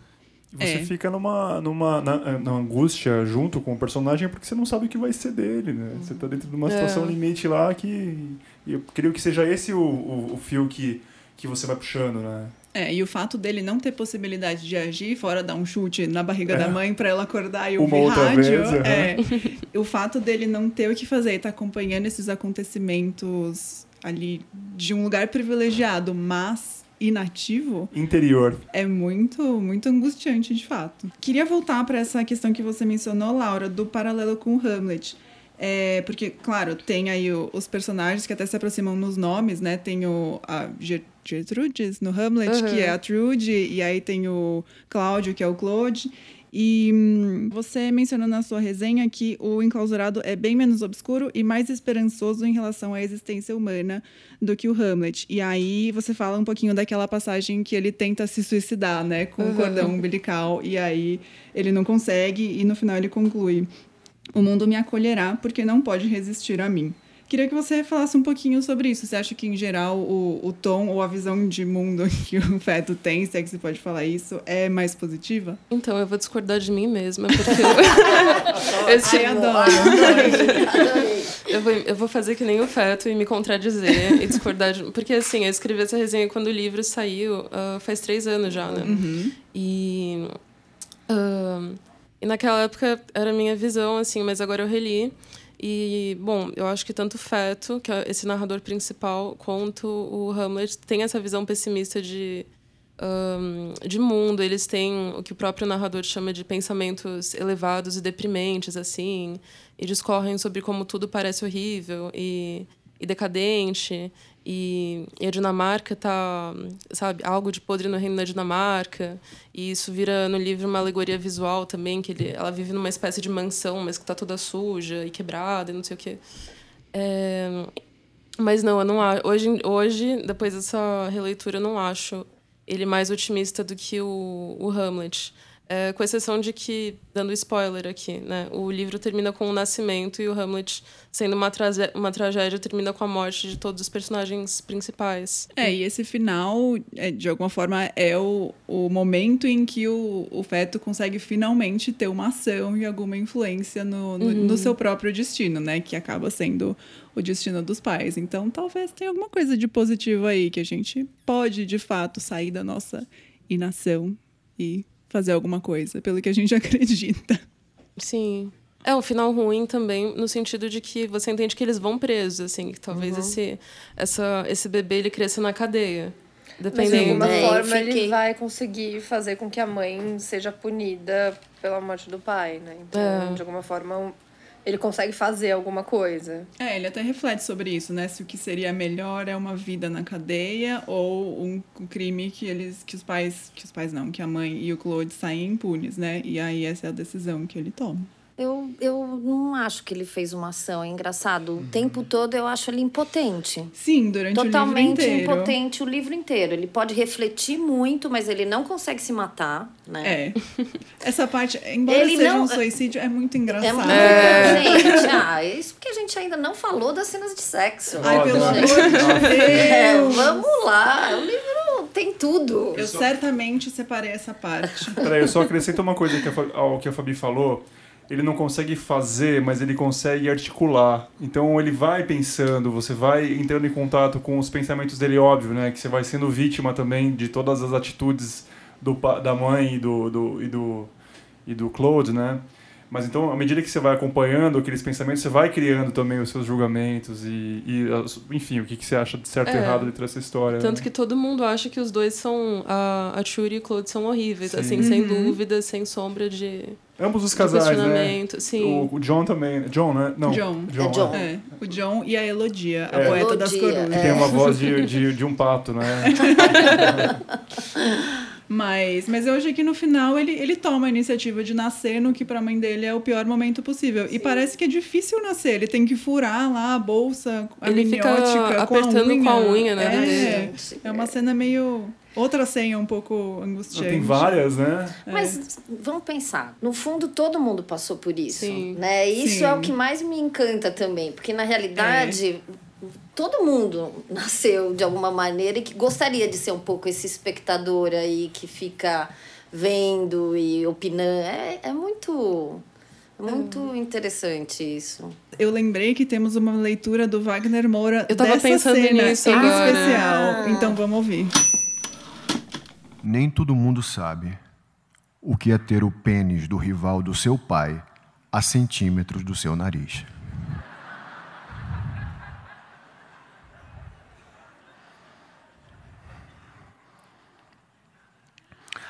Você É. fica numa, numa na, na angústia junto com o personagem porque você não sabe o que vai ser dele, né? Você tá dentro de uma É. situação limite lá que. eu creio que seja esse o, o, o fio que, que você vai puxando, né? É, e o fato dele não ter possibilidade de agir, fora dar um chute na barriga É. da mãe pra ela acordar e Uma ouvir outra rádio. vez, aham. é. o fato dele não ter o que fazer e tá acompanhando esses acontecimentos ali de um lugar privilegiado, mas inativo, Interior. é muito, muito angustiante de fato. Queria voltar para essa questão que você mencionou, Laura, do paralelo com o Hamlet. É, porque, claro, tem aí o- os personagens que até se aproximam nos nomes, né? Tem o a Ger- Gertrudes no Hamlet, Uhum. que é a Trude, e aí tem o Cláudio, que é o Claude. E hum, você mencionou na sua resenha que o enclausurado é bem menos obscuro e mais esperançoso em relação à existência humana do que o Hamlet. E aí você fala um pouquinho daquela passagem que ele tenta se suicidar, né, com o Uhum. cordão umbilical, e aí ele não consegue, e no final ele conclui: O mundo me acolherá porque não pode resistir a mim. Queria que você falasse um pouquinho sobre isso. Você acha que, em geral, o, o tom ou a visão de mundo que o feto tem, se é que se pode falar isso, é mais positiva? Então, eu vou discordar de mim mesma, porque eu, eu, Ai, adoro. eu, vou, eu vou fazer que nem o feto e me contradizer e discordar de... Porque, assim, eu escrevi essa resenha quando o livro saiu, ah, faz três anos já, né? Uhum. E, ah, e naquela época era a minha visão, assim, mas agora eu reli. E, bom, eu acho que tanto o Feto, que é esse narrador principal, quanto o Hamlet tem essa visão pessimista de, ahn, de mundo. Eles têm o que o próprio narrador chama de pensamentos elevados e deprimentes, assim, e discorrem sobre como tudo parece horrível e, e decadente. E, e a Dinamarca tá, sabe, algo de podre no reino da Dinamarca. E isso vira no livro uma alegoria visual também, que ele, ela vive numa espécie de mansão, mas que tá toda suja e quebrada e não sei o quê. É, mas não, eu não acho. Hoje, hoje, depois dessa releitura, eu não acho ele mais otimista do que o, o Hamlet. É, com exceção de que, dando spoiler aqui, né? O livro termina com o nascimento e o Hamlet, sendo uma, trage- uma tragédia, termina com a morte de todos os personagens principais. É, e esse final, é, de alguma forma, é o, o momento em que o, o feto consegue finalmente ter uma ação e alguma influência no, no, no seu próprio destino, né? Que acaba sendo o destino dos pais. Então, talvez tenha alguma coisa de positivo aí, que a gente pode, de fato, sair da nossa inação e fazer alguma coisa, pelo que a gente acredita. Sim. É um final ruim também, no sentido de que você entende que eles vão presos, assim, que talvez esse, essa, esse bebê ele cresça na cadeia. Mas de Dependendo. alguma É, forma ele fiquei- vai conseguir fazer com que a mãe seja punida pela morte do pai, né? Então, É. de alguma forma, ele consegue fazer alguma coisa. É, ele até reflete sobre isso, né? Se o que seria melhor é uma vida na cadeia ou um crime que eles, que os pais, que os pais não, que a mãe e o Claude saem impunes, né? E aí essa é a decisão que ele toma. Eu, eu não acho que ele fez uma ação. É engraçado. O tempo todo eu acho ele impotente. Sim, durante o Totalmente livro inteiro. impotente o livro inteiro. Ele pode refletir muito, mas ele não consegue se matar, né? É. Essa parte, embora Ele seja não- um suicídio, é muito É engraçado. muito, gente. Ah, isso porque a gente ainda não falou das cenas de sexo. Ai, pelo amor de É, Deus! vamos lá. O livro tem tudo. Eu certamente separei essa parte. Peraí, eu só acrescento uma coisa que a ao que a Fabi falou. Ele não consegue fazer, mas ele consegue articular. Então ele vai pensando, você vai entrando em contato com os pensamentos dele, óbvio, né? Que você vai sendo vítima também de todas as atitudes do, da mãe e do, do, e, do, e do Claude, né? Mas então, à medida que você vai acompanhando aqueles pensamentos, você vai criando também os seus julgamentos e, e enfim, o que, que você acha de certo e É. errado dentro dessa história. Tanto né? que todo mundo acha que os dois são. A, a Shuri e o Claude são horríveis, Sim. assim, sem dúvida, sem sombra de, Ambos os casais, né? Sim. O, o John também. John, né? Não. John. É John. né? É, o John e a Elodia, a É. poeta das Elodia, corujas. Que tem uma voz de, de, de um pato, né? Mas, mas eu achei que no final ele, ele toma a iniciativa de nascer no que pra mãe dele é o pior momento possível. E parece que é difícil nascer. Ele tem que furar lá a bolsa Ele fica amniótica apertando com com a a unha. unha, né, É, é uma cena meio... Outra senha um pouco angustiante. Tem várias, né? Mas vamos pensar, no fundo todo mundo passou por isso, Sim. né? Isso Sim. é o que mais me encanta também, porque na realidade todo mundo nasceu de alguma maneira e que gostaria de ser um pouco esse espectador aí que fica vendo e opinando. É, é muito, muito interessante isso. Eu lembrei que temos uma leitura do Wagner Moura Eu tava dessa pensando cena nisso em agora. especial. Então vamos ouvir. Nem todo mundo sabe o que é ter o pênis do rival do seu pai a centímetros do seu nariz.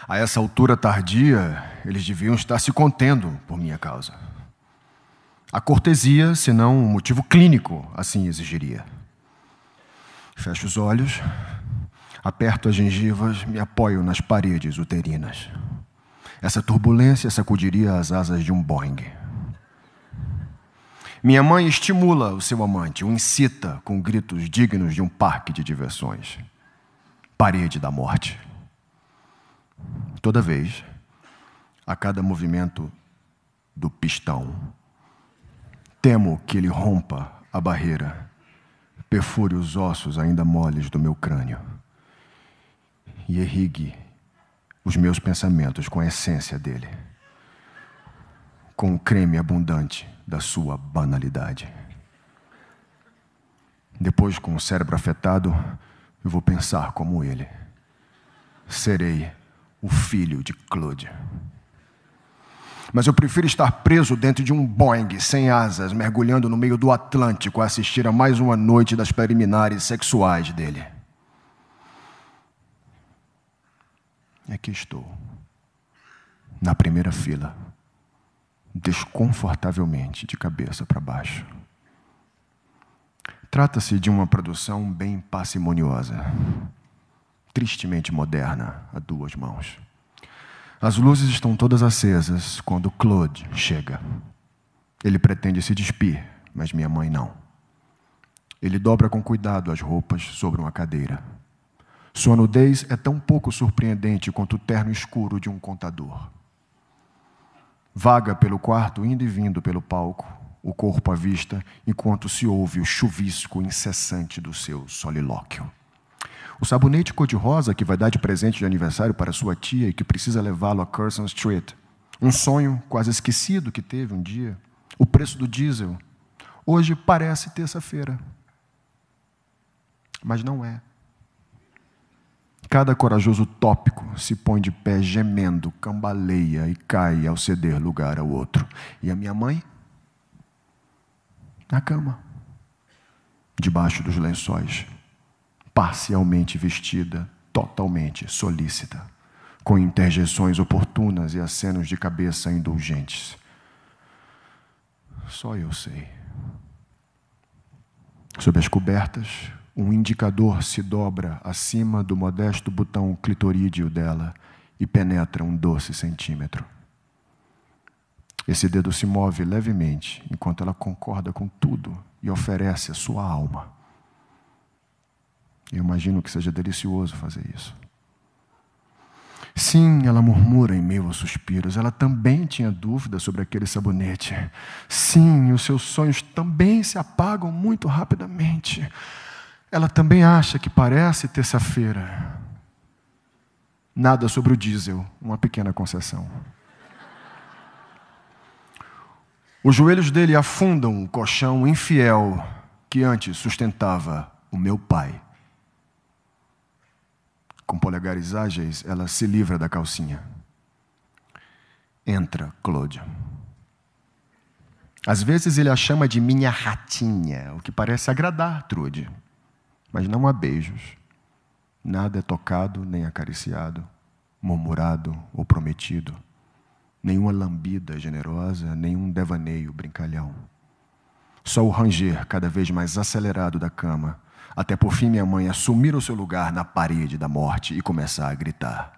A essa altura tardia, eles deviam estar se contendo por minha causa. A cortesia, se não um motivo clínico, assim exigiria. Fecho os olhos, aperto as gengivas, me apoio nas paredes uterinas. Essa turbulência sacudiria as asas de um Boeing. Minha mãe estimula o seu amante, o incita com gritos dignos de um parque de diversões. Parede da morte. Toda vez, a cada movimento do pistão, temo que ele rompa a barreira, perfure os ossos ainda moles do meu crânio e irrigue os meus pensamentos com a essência dele, com o creme abundante da sua banalidade. Depois, com o cérebro afetado, eu vou pensar como ele. Serei o filho de Claude. Mas eu prefiro estar preso dentro de um Boeing sem asas, mergulhando no meio do Atlântico a assistir a mais uma noite das preliminares sexuais dele. Aqui estou, na primeira fila, desconfortavelmente de cabeça para baixo. Trata-se de uma produção bem parcimoniosa, tristemente moderna, a duas mãos. As luzes estão todas acesas quando Claude chega. Ele pretende se despir, mas minha mãe não. Ele dobra com cuidado as roupas sobre uma cadeira. Sua nudez é tão pouco surpreendente quanto o terno escuro de um contador. Vaga pelo quarto, indo e vindo pelo palco, o corpo à vista, enquanto se ouve o chuvisco incessante do seu solilóquio. O sabonete cor-de-rosa que vai dar de presente de aniversário para sua tia e que precisa levá-lo a Curzon Street. Um sonho quase esquecido que teve um dia. O preço do diesel. Hoje parece terça-feira. Mas não é. Cada corajoso tópico se põe de pé gemendo, cambaleia e cai ao ceder lugar ao outro. E a minha mãe? Na cama, debaixo dos lençóis, parcialmente vestida, totalmente solícita, com interjeições oportunas e acenos de cabeça indulgentes. Só eu sei. Sob as cobertas, um indicador se dobra acima do modesto botão clitorídeo dela e penetra um doce centímetro. Esse dedo se move levemente enquanto ela concorda com tudo e oferece a sua alma. Eu imagino que seja delicioso fazer isso. Sim, ela murmura em meio aos suspiros. Ela também tinha dúvidas sobre aquele sabonete. Sim, os seus sonhos também se apagam muito rapidamente. Ela também acha que parece terça-feira. Nada sobre o diesel, uma pequena concessão. Os joelhos dele afundam o colchão infiel que antes sustentava o meu pai. Com polegares ágeis, ela se livra da calcinha. Entra, Claude. Às vezes ele a chama de minha ratinha, o que parece agradar Trude. Mas não há beijos. Nada é tocado nem acariciado, murmurado ou prometido. Nenhuma lambida generosa, nenhum devaneio brincalhão. Só o ranger cada vez mais acelerado da cama, até por fim minha mãe assumir o seu lugar na parede da morte e começar a gritar.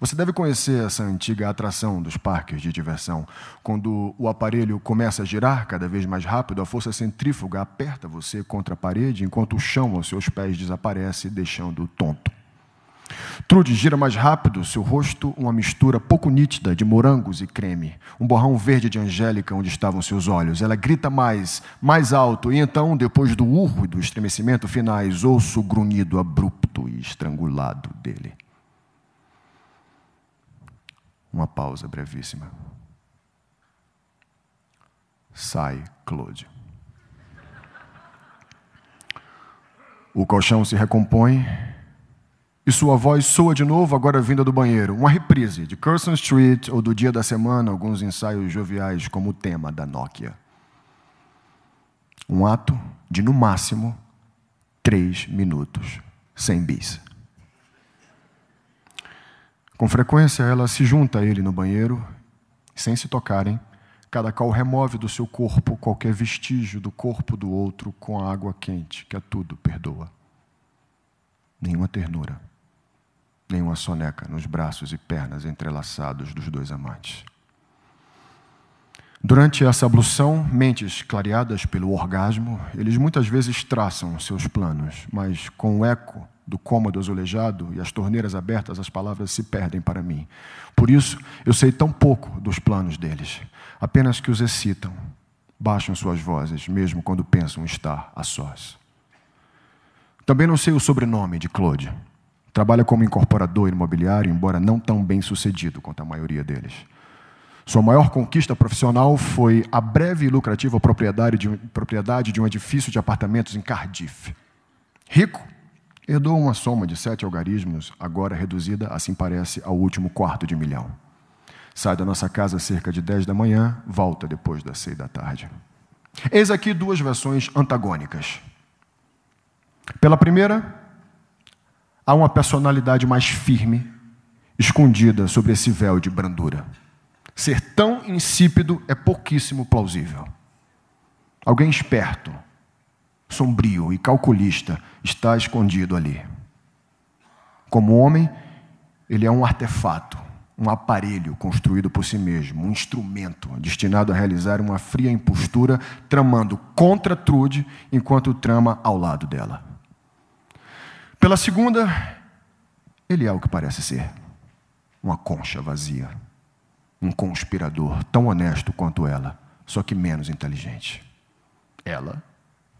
Você deve conhecer essa antiga atração dos parques de diversão. Quando o aparelho começa a girar cada vez mais rápido, a força centrífuga aperta você contra a parede, enquanto o chão aos seus pés desaparece, deixando-o tonto. Trude gira mais rápido, seu rosto uma mistura pouco nítida de morangos e creme, um borrão verde de angélica onde estavam seus olhos. Ela grita mais, mais alto, e então, depois do urro e do estremecimento finais, ouço o grunhido abrupto e estrangulado dele. Uma pausa brevíssima. Sai, Claude. O colchão se recompõe e sua voz soa de novo, agora vinda do banheiro. Uma reprise de Curzon Street ou do Dia da Semana, alguns ensaios joviais como o tema da Nokia. Um ato de, no máximo, três minutos, sem bis. Com frequência, ela se junta a ele no banheiro, sem se tocarem. Cada qual remove do seu corpo qualquer vestígio do corpo do outro com a água quente, que a tudo perdoa. Nenhuma ternura, nenhuma soneca nos braços e pernas entrelaçados dos dois amantes. Durante essa ablução, mentes clareadas pelo orgasmo, eles muitas vezes traçam seus planos, mas com o eco do cômodo azulejado e as torneiras abertas, as palavras se perdem para mim. Por isso, eu sei tão pouco dos planos deles, apenas que os excitam, baixam suas vozes, mesmo quando pensam estar a sós. Também não sei o sobrenome de Claude. Trabalha como incorporador imobiliário, embora não tão bem sucedido quanto a maioria deles. Sua maior conquista profissional foi a breve e lucrativa propriedade de, um, propriedade de um edifício de apartamentos em Cardiff. Rico, herdou uma soma de sete algarismos, agora reduzida, assim parece, ao último quarto de milhão. Sai da nossa casa cerca de 10 da manhã, volta depois das seis da tarde. Eis aqui duas versões antagônicas. Pela primeira, há uma personalidade mais firme, escondida sobre esse véu de brandura. Ser tão insípido é pouquíssimo plausível. Alguém esperto, sombrio e calculista está escondido ali. Como homem, ele é um artefato, um aparelho construído por si mesmo, um instrumento destinado a realizar uma fria impostura, tramando contra Trude enquanto trama ao lado dela. Pela segunda, ele é o que parece ser: uma concha vazia um conspirador tão honesto quanto ela, só que menos inteligente. Ela,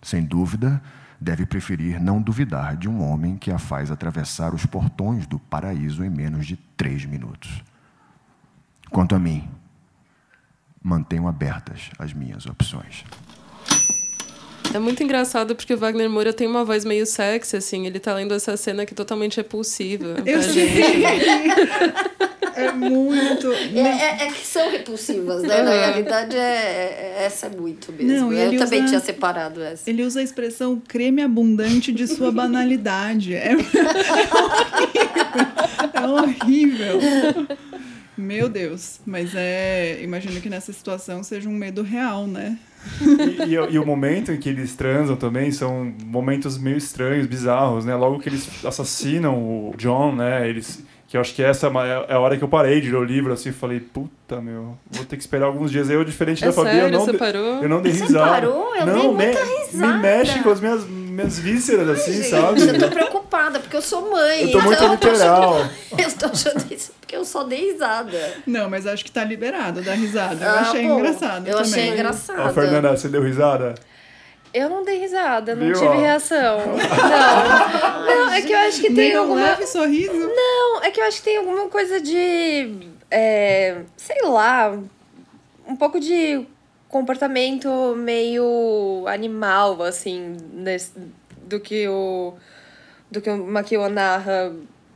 sem dúvida, deve preferir não duvidar de um homem que a faz atravessar os portões do paraíso em menos de três minutos. Quanto a mim, mantenho abertas as minhas opções. É muito engraçado porque o Wagner Moura tem uma voz meio sexy, assim. Ele tá lendo essa cena que é totalmente repulsiva Eu pra sei. gente. É muito. É, é- é que são repulsivas, né? Na Uhum. realidade, é, é- essa é muito mesmo. Não, Eu também usa- tinha separado essa. Ele usa a expressão creme abundante de sua banalidade. É, é horrível. Meu Deus. Mas é. Imagino que nessa situação seja um medo real, né? E, e o- e o momento em que eles transam também são momentos meio estranhos, bizarros, né? Logo que eles assassinam o John, né? Eles, que eu acho que essa é é a hora que eu parei de ler o livro, assim, falei, puta, meu, vou ter que esperar alguns dias. Eu, diferente É da Fabi, eu sério? não, Você de- parou? eu não dei Você risada. parou? Eu não, dei muita me, risada. Me mexe com as minhas, minhas vísceras, assim, Gente, sabe? eu tô preocupada, porque eu sou mãe. Eu tô muito então literal. Eu tô, achando, eu tô achando isso porque eu só dei risada. Não, mas acho que tá liberado da risada. Eu Ah, achei bom, engraçado Eu também. achei engraçado. Ó, Fernanda, você deu risada? Eu não dei risada, não Viu, tive ó? reação. Não. Não, é que eu acho que tem Nem um alguma. leve sorriso. Não, é que eu acho que tem alguma coisa de. é, sei lá. Um pouco de comportamento meio animal, assim, nesse- do que o. do que o Makiwa narra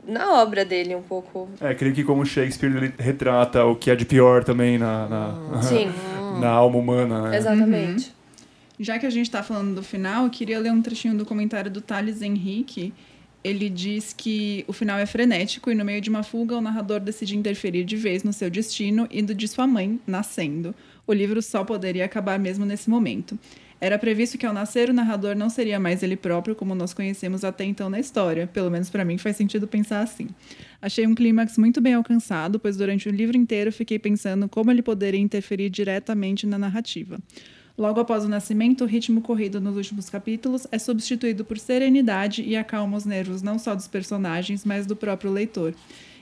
na obra dele, um pouco. É, creio que como Shakespeare ele retrata o que é de pior também na, na, Sim, na alma humana, né? exatamente. Já que a gente tá falando do final, eu queria ler um trechinho do comentário do Thales Henrique. Ele diz que o final é frenético e no meio de uma fuga o narrador decide interferir de vez no seu destino e do de sua mãe, nascendo. O livro só poderia acabar mesmo nesse momento. Era previsto que ao nascer o narrador não seria mais ele próprio como nós conhecemos até então na história. Pelo menos para mim faz sentido pensar assim. Achei um clímax muito bem alcançado, pois durante o livro inteiro fiquei pensando como ele poderia interferir diretamente na narrativa. Logo após o nascimento, o ritmo corrido nos últimos capítulos é substituído por serenidade e acalma os nervos não só dos personagens, mas do próprio leitor.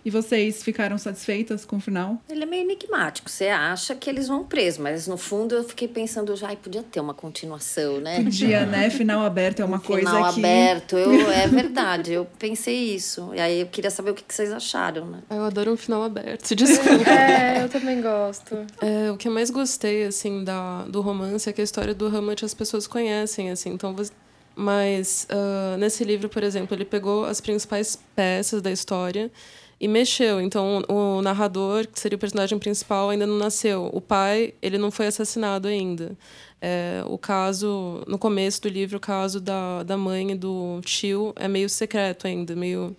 E vocês ficaram satisfeitas com o final? Ele é meio enigmático. Você acha que eles vão preso, mas no fundo eu fiquei pensando já, podia ter uma continuação, né? Podia, né? Final aberto é uma um coisa final que... aberto, eu, é verdade. Eu pensei isso. E aí eu queria saber o que, que vocês acharam, né? Eu adoro um final aberto, se desculpa. É, eu também gosto. É, o que eu mais gostei, assim, da, do romance é que a história do Hamlet as pessoas conhecem, assim. Então, você- mas ah, nesse livro, por exemplo, ele pegou as principais peças da história e mexeu. Então, o narrador, que seria o personagem principal, ainda não nasceu. O pai, ele não foi assassinado ainda. É, o caso, no começo do livro, o caso da, da mãe e do tio é meio secreto ainda, meio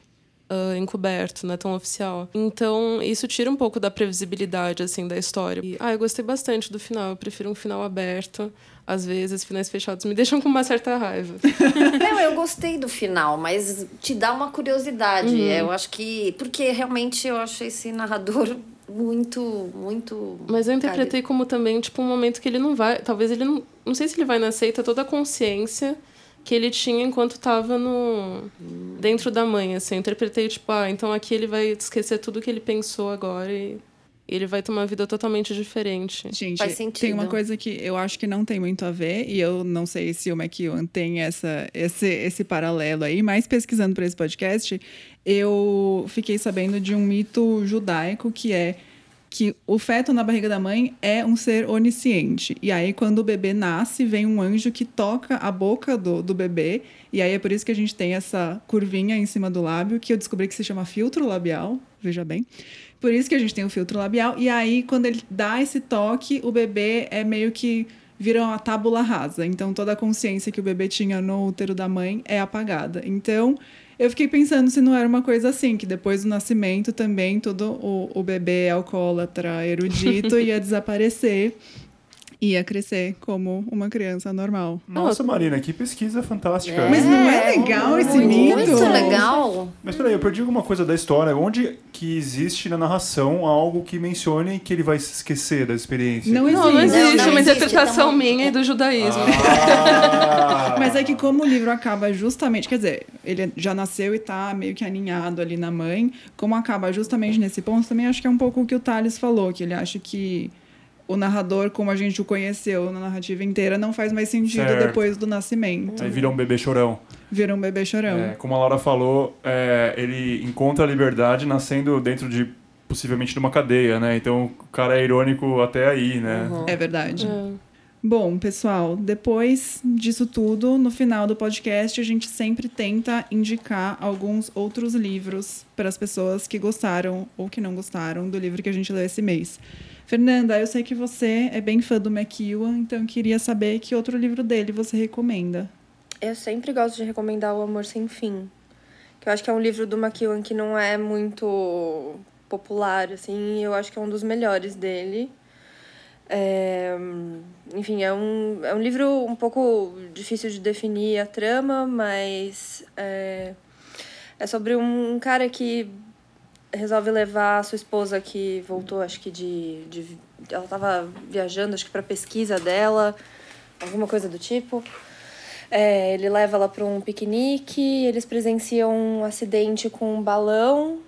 ah, encoberto, não é tão oficial. Então, isso tira um pouco da previsibilidade, assim, da história. E, ah, eu gostei bastante do final. Eu prefiro um final aberto. Às vezes, finais fechados me deixam com uma certa raiva. Não, eu gostei do final, mas te dá uma curiosidade. Eu acho que. Porque realmente eu acho esse narrador muito, muito. Mas eu interpretei como também, tipo, um momento que ele não vai... Talvez ele não... Não sei se ele vai nascer e ter toda a consciência que ele tinha enquanto estava no dentro da mãe, assim. Eu interpretei, tipo, ah, então aqui ele vai esquecer tudo que ele pensou agora e ele vai ter uma vida totalmente diferente. Gente, Faz sentido. tem uma coisa que eu acho que não tem muito a ver, e eu não sei se o McEwan tem essa, esse, esse paralelo aí, mas pesquisando para esse podcast, eu fiquei sabendo de um mito judaico que é que o feto na barriga da mãe é um ser onisciente. E aí, quando o bebê nasce, vem um anjo que toca a boca do, do bebê. E aí é por isso que a gente tem essa curvinha em cima do lábio, que eu descobri que se chama filtro labial, veja bem. Por isso que a gente tem o filtro labial. E aí, quando ele dá esse toque, o bebê é meio que vira uma tábula rasa. Então, toda a consciência que o bebê tinha no útero da mãe é apagada. Então, eu fiquei pensando se não era uma coisa assim, que depois do nascimento também todo o, o bebê alcoólatra, erudito, ia desaparecer. Ia crescer como uma criança normal. Nossa, Marina, que pesquisa fantástica. Mas não é legal esse muito, mito? Muito legal. Mas peraí, eu perdi alguma coisa da história. Onde que existe na narração algo que mencione que ele vai se esquecer da experiência? Não Não, não existe. existe Não, não uma existe, interpretação então- minha e do judaísmo. Ah. Mas é que como o livro acaba justamente, quer dizer, ele já nasceu e tá meio que aninhado ali na mãe, como acaba justamente nesse ponto, também acho que é um pouco o que o Thales falou, que ele acha que o narrador, como a gente o conheceu na narrativa inteira, não faz mais sentido Certo. depois do nascimento. Aí vira um bebê chorão. Vira um bebê chorão. É, como a Laura falou, é, ele encontra a liberdade nascendo dentro de possivelmente de uma cadeia, né? Então o cara é irônico até aí, né? É verdade. É. Bom, pessoal, depois disso tudo, no final do podcast, a gente sempre tenta indicar alguns outros livros para as pessoas que gostaram ou que não gostaram do livro que a gente leu esse mês. Fernanda, eu sei que você é bem fã do McEwan, então eu queria saber que outro livro dele você recomenda. Eu sempre gosto de recomendar O Amor Sem Fim. Que eu acho que é um livro do McEwan que não é muito popular, assim. Eu acho que é um dos melhores dele. É, enfim, é um, é um livro um pouco difícil de definir a trama, mas é, é sobre um cara que resolve levar a sua esposa que voltou, acho que de. de ela estava viajando, acho que para pesquisa dela, alguma coisa do tipo. É, ele leva ela para um piquenique, eles presenciam um acidente com um balão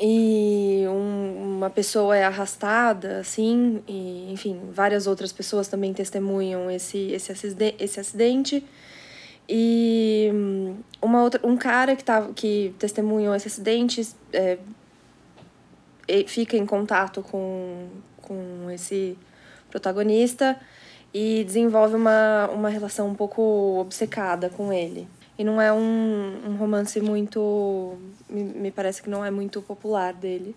e um- uma pessoa é arrastada, assim, e, enfim, várias outras pessoas também testemunham esse, esse, acide- esse acidente. E hum, uma outra, um cara que, tava, que testemunhou esse acidente é, fica em contato com, com esse protagonista e desenvolve uma, uma relação um pouco obcecada com ele. E não é um, um romance muito. Me, me parece que não é muito popular dele.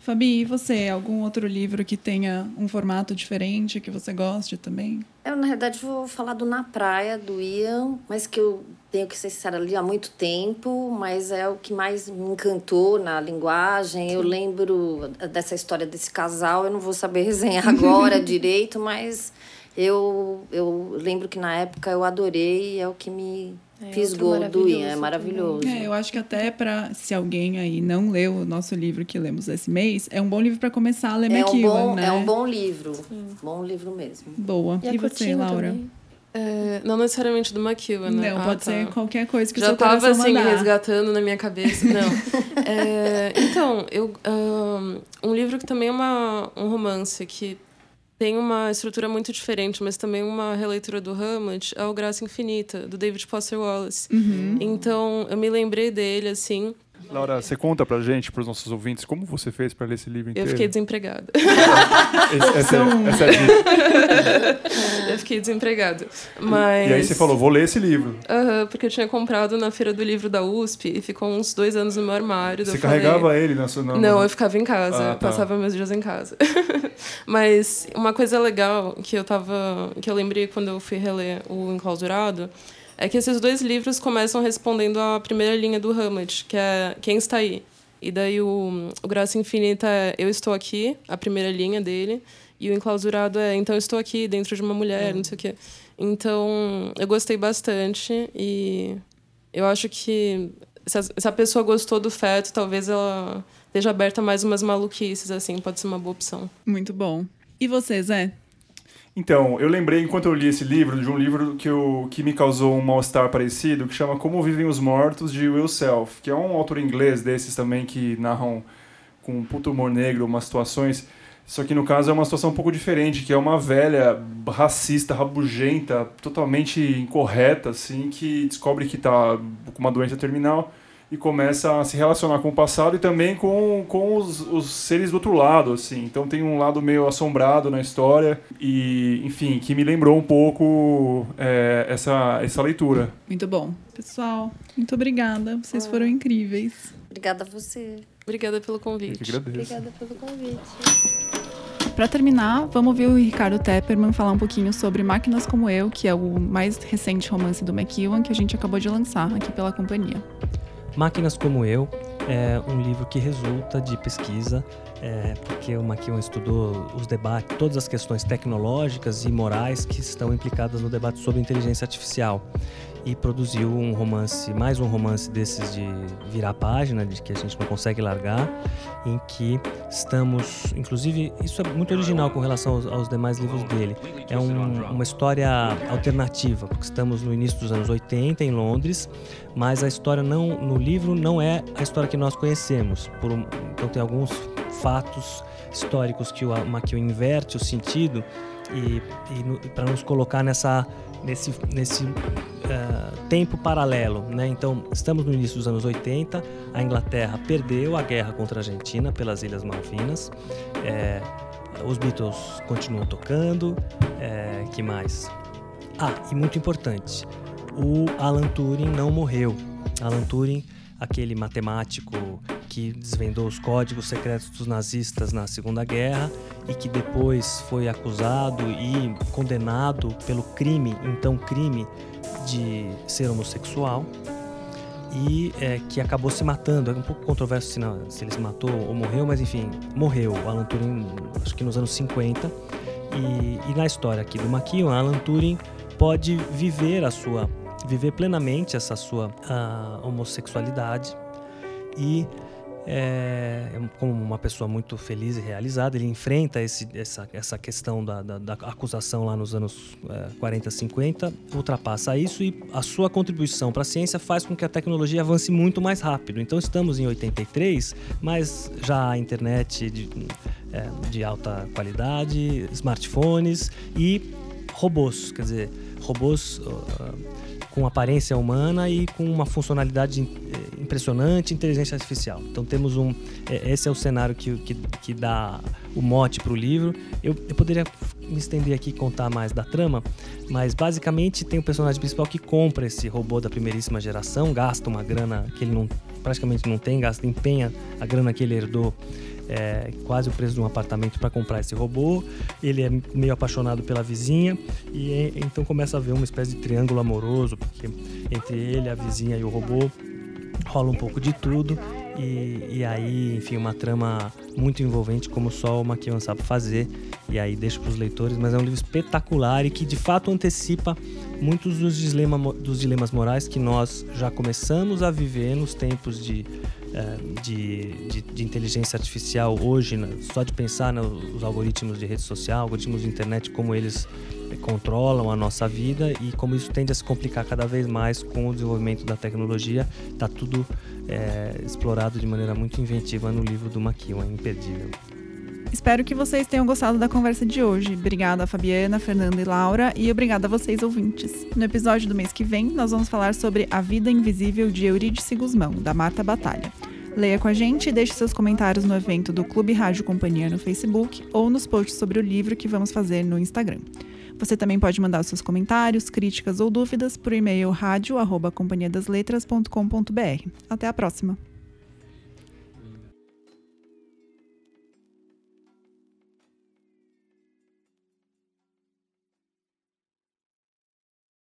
Fabi, e você? Algum outro livro que tenha um formato diferente que você goste também? Eu, na verdade, vou falar do Na Praia, do Ian, mas que eu tenho que ser sincera, li há muito tempo, mas é o que mais me encantou na linguagem. Eu lembro dessa história desse casal, eu não vou saber resenhar agora direito, mas eu, eu lembro que na época eu adorei e é o que me É, fisgou outro do Ian, é maravilhoso. É, eu acho que até para se alguém aí não leu o nosso livro que lemos esse mês, é um bom livro para começar a ler É um, bom, né? é um bom livro, bom livro mesmo. Boa. E, E, é você, Laura? também. É, não necessariamente do McEwan, né? Não, Ah, pode tá. ser qualquer coisa que Já seu tava assim, mandar. resgatando na minha cabeça. Não. É, então, eu, ahn, um livro que também é uma, um romance que tem uma estrutura muito diferente, mas também uma releitura do Hamlet, é o Graça Infinita, do David Foster Wallace. Uhum. Então, eu me lembrei dele, assim. Laura, você conta pra gente, pros nossos ouvintes, como você fez pra ler esse livro Eu inteiro? fiquei desempregada. Esse- essa, é, essa é a dica. eu fiquei desempregada. Mas... E aí você falou, vou ler esse livro. Porque eu tinha comprado na feira do livro da USP e ficou uns dois anos no meu armário. Você eu falei- carregava ele na sua... na- Não, eu ficava em casa, Ah, tá. passava meus dias em casa. Mas uma coisa legal que eu tava, que eu lembrei quando eu fui reler o Enclausurado, é que esses dois livros começam respondendo à primeira linha do Hamlet, que é Quem está aí? E daí o, o Graça Infinita é Eu estou aqui, a primeira linha dele, e o Enclausurado é Então estou aqui dentro de uma mulher, não sei o quê. Então, eu gostei bastante e eu acho que se a, se a pessoa gostou do feto, talvez ela esteja aberta a mais umas maluquices, assim, pode ser uma boa opção. Muito bom. E você, Zé? Então, eu lembrei, enquanto eu li esse livro, de um livro que, eu, que me causou um mal-estar parecido, que chama Como Vivem os Mortos, de Will Self, que é um autor inglês desses também que narram com um puto humor negro umas situações. Só que no caso é uma situação um pouco diferente, que é uma velha racista, rabugenta, totalmente incorreta, assim, que descobre que tá com uma doença terminal e começa a se relacionar com o passado e também com, com os, os seres do outro lado, assim. Então tem um lado meio assombrado na história e, enfim, que me lembrou um pouco é, essa, essa leitura. Muito bom. Pessoal, muito obrigada. Vocês foram incríveis. Obrigada a você. Obrigada pelo Eu que convite. agradeço. Obrigada pelo convite. Para terminar, vamos ouvir o Ricardo Tepperman falar um pouquinho sobre Máquinas Como Eu, que é o mais recente romance do McEwan que a gente acabou de lançar aqui pela companhia. Máquinas como Eu é um livro que resulta de pesquisa, é, porque o McEwan estudou os debates, todas as questões tecnológicas e morais que estão implicadas no debate sobre inteligência artificial e produziu um romance, mais um romance desses de virar página, de que a gente não consegue largar, em que estamos, inclusive, isso é muito original com relação aos, aos demais livros dele. É um- uma história alternativa, porque estamos no início dos anos 80 em Londres, mas a história não no livro não é a história que nós conhecemos. Por então tem alguns fatos históricos que o McEwan inverte o sentido e, para nos colocar nessa nesse nesse eh, tempo paralelo, né? Então estamos no início dos anos 80, a Inglaterra perdeu a guerra contra a Argentina pelas Ilhas Malvinas. eh, os Beatles continuam tocando. eh, que mais? Ah, e muito importante, o Alan Turing não morreu. Alan Turing, aquele matemático que desvendou os códigos secretos dos nazistas na Segunda Guerra e que depois foi acusado e condenado pelo crime, então crime de ser homossexual e é, que acabou se matando. É um pouco controverso se, não- se ele se matou ou morreu, mas enfim, morreu. Alan Turing, acho que nos anos 50. E, e na história aqui do McKeown, Alan Turing pode viver a sua, viver plenamente essa sua ah, homossexualidade e é, como uma pessoa muito feliz e realizada, ele enfrenta esse, essa, essa questão da, da, da acusação lá nos anos é, 40, 50, ultrapassa isso e a sua contribuição para a ciência faz com que a tecnologia avance muito mais rápido. Então estamos em 83, mas já a internet de, é, de alta qualidade, smartphones e robôs, quer dizer, robôs uh, com aparência humana e com uma funcionalidade impressionante, inteligência artificial. Então temos um, eh, esse é o cenário que, que, que dá o mote para o livro. Eu, eu poderia me estender aqui e contar mais da trama, mas basicamente tem o personagem principal que compra esse robô da primeiríssima geração, gasta uma grana que ele não, praticamente não tem, gasta, empenha a grana que ele herdou é, quase o preço de um apartamento para comprar esse robô. Ele é meio apaixonado pela vizinha e é, então começa a haver uma espécie de triângulo amoroso, porque entre ele, a vizinha e o robô rola um pouco de tudo. E, e aí, enfim, uma trama muito envolvente, como só o McKeown sabe fazer. e aí deixo para os leitores, mas é um livro espetacular e que de fato antecipa muitos dos, dilema, dos dilemas morais que nós já começamos a viver nos tempos de, eh, de, de, de inteligência artificial hoje, né? só de pensar nos algoritmos de rede social, algoritmos de internet, como eles controlam a nossa vida e como isso tende a se complicar cada vez mais com o desenvolvimento da tecnologia. Está tudo é, explorado de maneira muito inventiva no livro do Maquil, é imperdível. Espero que vocês tenham gostado da conversa de hoje. Obrigada, Fabiana, Fernanda e Laura, e obrigada a vocês, ouvintes. No episódio do mês que vem, nós vamos falar sobre A Vida Invisível de Eurídice Guzmão, da Marta Batalha. Leia com a gente e deixe seus comentários no evento do Clube Rádio Companhia no Facebook ou nos posts sobre o livro que vamos fazer no Instagram. Você também pode mandar seus comentários, críticas ou dúvidas por e-mail rádio@companhiadasletras.com.br. Até a próxima.